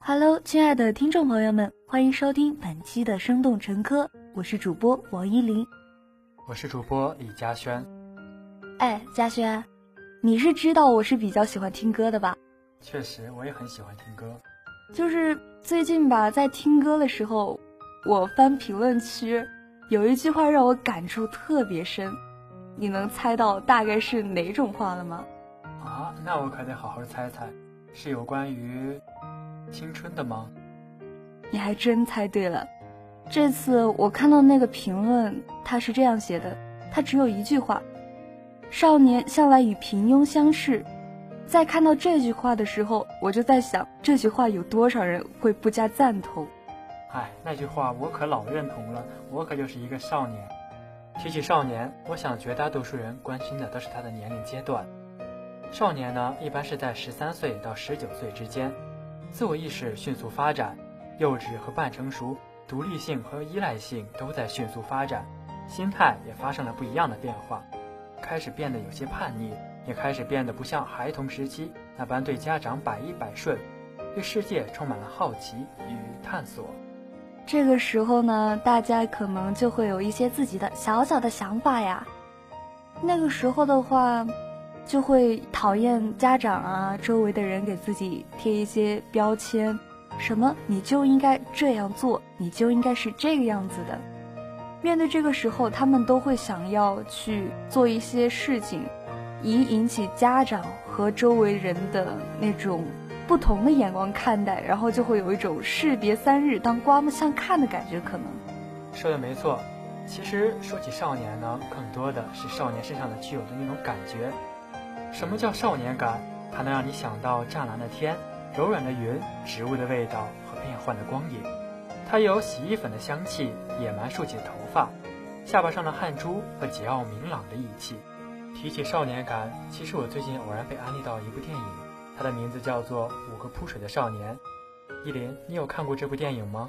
Hello，亲爱的听众朋友们，欢迎收听本期的生动晨科，我是主播王依林，我是主播李嘉轩。哎，嘉轩，你是知道我是比较喜欢听歌的吧？确实，我也很喜欢听歌。就是最近吧，在听歌的时候，我翻评论区，有一句话让我感触特别深，你能猜到大概是哪种话了吗？啊，那我可得好好猜猜，是有关于。青春的吗？你还真猜对了。这次我看到那个评论，他是这样写的，他只有一句话：“少年向来与平庸相斥。”在看到这句话的时候，我就在想，这句话有多少人会不加赞同？哎，那句话我可老认同了，我可就是一个少年。提起少年，我想绝大多数人关心的都是他的年龄阶段。少年呢，一般是在十三岁到十九岁之间。自我意识迅速发展，幼稚和半成熟，独立性和依赖性都在迅速发展，心态也发生了不一样的变化，开始变得有些叛逆，也开始变得不像孩童时期那般对家长百依百顺，对世界充满了好奇与探索。这个时候呢，大家可能就会有一些自己的小小的想法呀。那个时候的话。就会讨厌家长啊，周围的人给自己贴一些标签，什么你就应该这样做，你就应该是这个样子的。面对这个时候，他们都会想要去做一些事情，以引起家长和周围人的那种不同的眼光看待，然后就会有一种士别三日当刮目相看的感觉。可能说的没错，其实说起少年呢，更多的是少年身上的具有的那种感觉。什么叫少年感？它能让你想到湛蓝的天、柔软的云、植物的味道和变幻的光影。它有洗衣粉的香气、野蛮竖起的头发、下巴上的汗珠和桀骜明朗的义气。提起少年感，其实我最近偶然被安利到一部电影，它的名字叫做《五个扑水的少年》。依林，你有看过这部电影吗？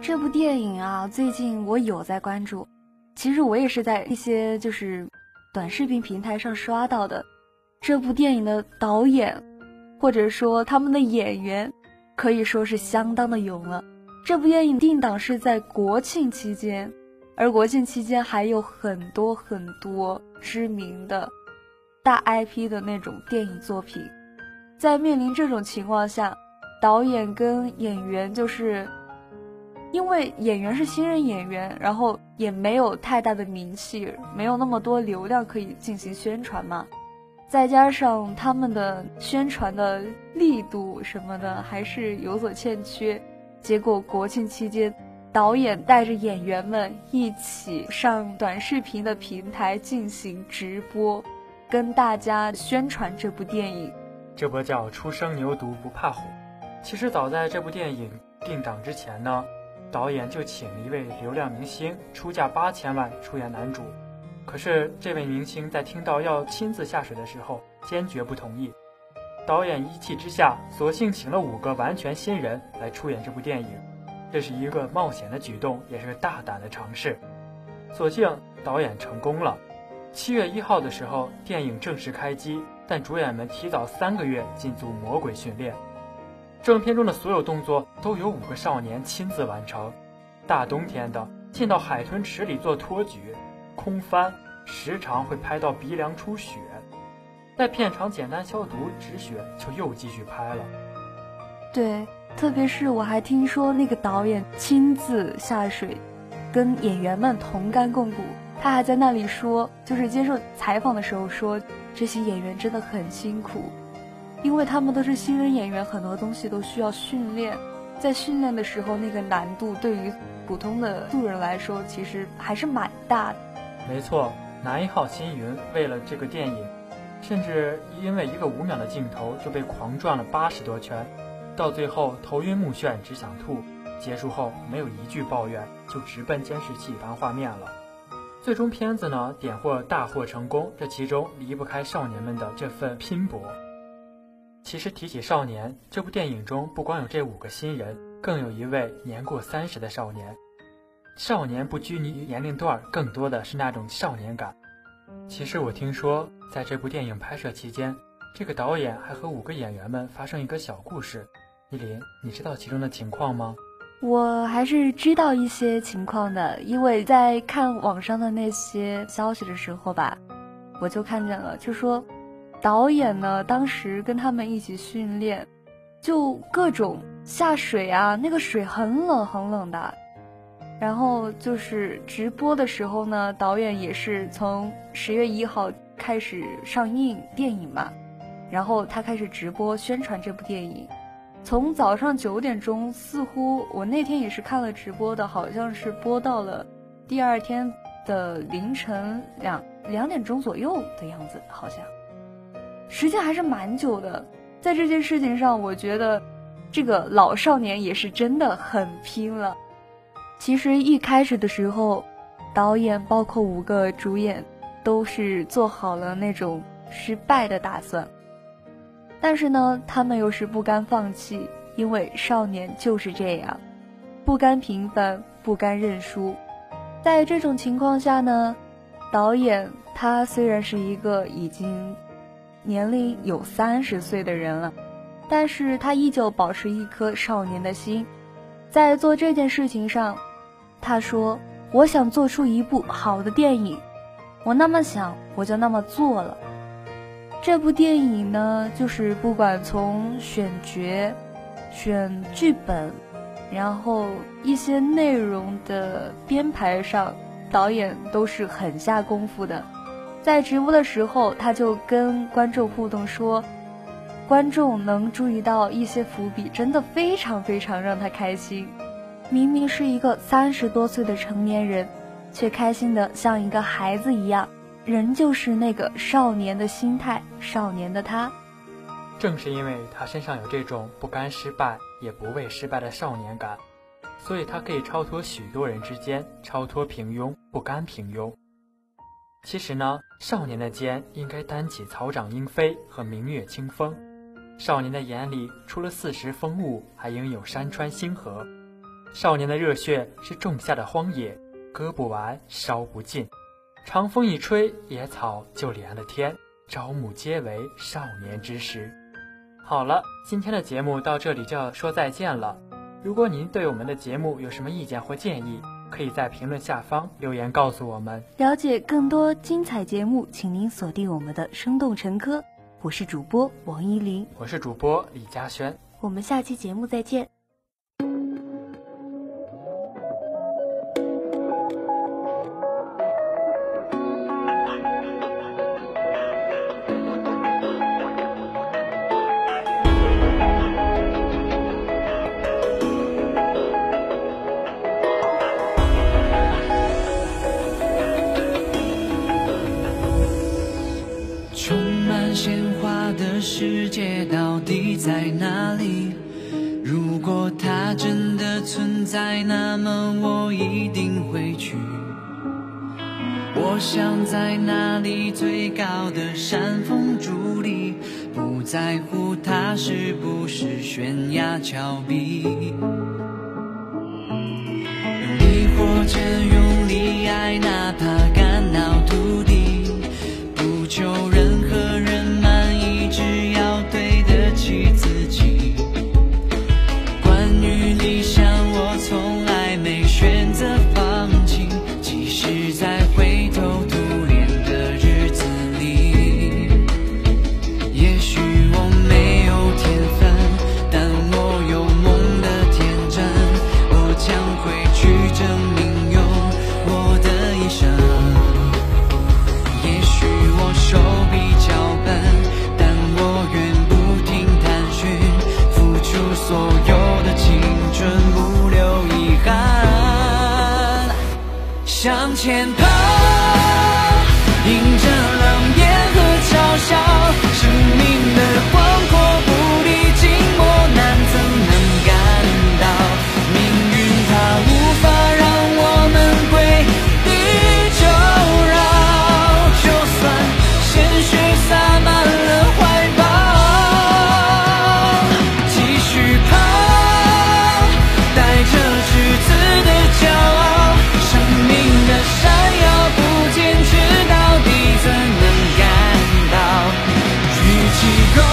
这部电影啊，最近我有在关注。其实我也是在一些就是短视频平台上刷到的。这部电影的导演，或者说他们的演员，可以说是相当的勇了。这部电影定档是在国庆期间，而国庆期间还有很多很多知名的大 IP 的那种电影作品。在面临这种情况下，导演跟演员就是，因为演员是新人演员，然后也没有太大的名气，没有那么多流量可以进行宣传嘛。再加上他们的宣传的力度什么的还是有所欠缺，结果国庆期间，导演带着演员们一起上短视频的平台进行直播，跟大家宣传这部电影。这波叫“初生牛犊不怕虎”。其实早在这部电影定档之前呢，导演就请了一位流量明星出价八千万出演男主。可是，这位明星在听到要亲自下水的时候，坚决不同意。导演一气之下，索性请了五个完全新人来出演这部电影。这是一个冒险的举动，也是个大胆的尝试。所幸导演成功了。七月一号的时候，电影正式开机，但主演们提早三个月进组魔鬼训练。正片中的所有动作都由五个少年亲自完成。大冬天的，进到海豚池里做托举。空翻时常会拍到鼻梁出血，在片场简单消毒止血，就又继续拍了。对，特别是我还听说那个导演亲自下水，跟演员们同甘共苦。他还在那里说，就是接受采访的时候说，这些演员真的很辛苦，因为他们都是新人演员，很多东西都需要训练。在训练的时候，那个难度对于普通的素人来说，其实还是蛮大的。没错，男一号辛云为了这个电影，甚至因为一个五秒的镜头就被狂转了八十多圈，到最后头晕目眩，只想吐。结束后没有一句抱怨，就直奔监视器翻画面了。最终片子呢点获大获成功，这其中离不开少年们的这份拼搏。其实提起少年，这部电影中不光有这五个新人，更有一位年过三十的少年。少年不拘泥于年龄段，更多的是那种少年感。其实我听说，在这部电影拍摄期间，这个导演还和五个演员们发生一个小故事。依林，你知道其中的情况吗？我还是知道一些情况的，因为在看网上的那些消息的时候吧，我就看见了，就说导演呢当时跟他们一起训练，就各种下水啊，那个水很冷很冷的。然后就是直播的时候呢，导演也是从十月一号开始上映电影嘛，然后他开始直播宣传这部电影。从早上九点钟，似乎我那天也是看了直播的，好像是播到了第二天的凌晨两两点钟左右的样子，好像时间还是蛮久的。在这件事情上，我觉得这个老少年也是真的很拼了。其实一开始的时候，导演包括五个主演都是做好了那种失败的打算。但是呢，他们又是不甘放弃，因为少年就是这样，不甘平凡，不甘认输。在这种情况下呢，导演他虽然是一个已经年龄有三十岁的人了，但是他依旧保持一颗少年的心，在做这件事情上，他说：“我想做出一部好的电影，我那么想，我就那么做了。”这部电影呢，就是不管从选角、选剧本，然后一些内容的编排上，导演都是很下功夫的。在直播的时候，他就跟观众互动说，观众能注意到一些伏笔，真的非常非常让他开心。明明是一个三十多岁的成年人，却开心的像一个孩子一样。仍旧是那个少年的心态，少年的他。正是因为他身上有这种不甘失败也不畏失败的少年感，所以他可以超脱许多人之间，超脱平庸，不甘平庸。其实呢，少年的肩应该担起草长莺飞和明月清风。少年的眼里，除了四时风物，还应有山川星河。少年的热血是种下的荒野，割不完，烧不尽。长风一吹，野草就连了天，朝暮皆为少年之时。好了，今天的节目到这里就要说再见了。如果您对我们的节目有什么意见或建议，可以在评论下方留言告诉我们。了解更多精彩节目，请您锁定我们的《生动晨科》。我是主播王依林，我是主播李嘉轩，我们下期节目再见。我想在那里最高的山峰伫立，不在乎它是不是悬崖峭壁。用力或者用力爱，哪怕肝脑涂地，不求人。向前跑。You go.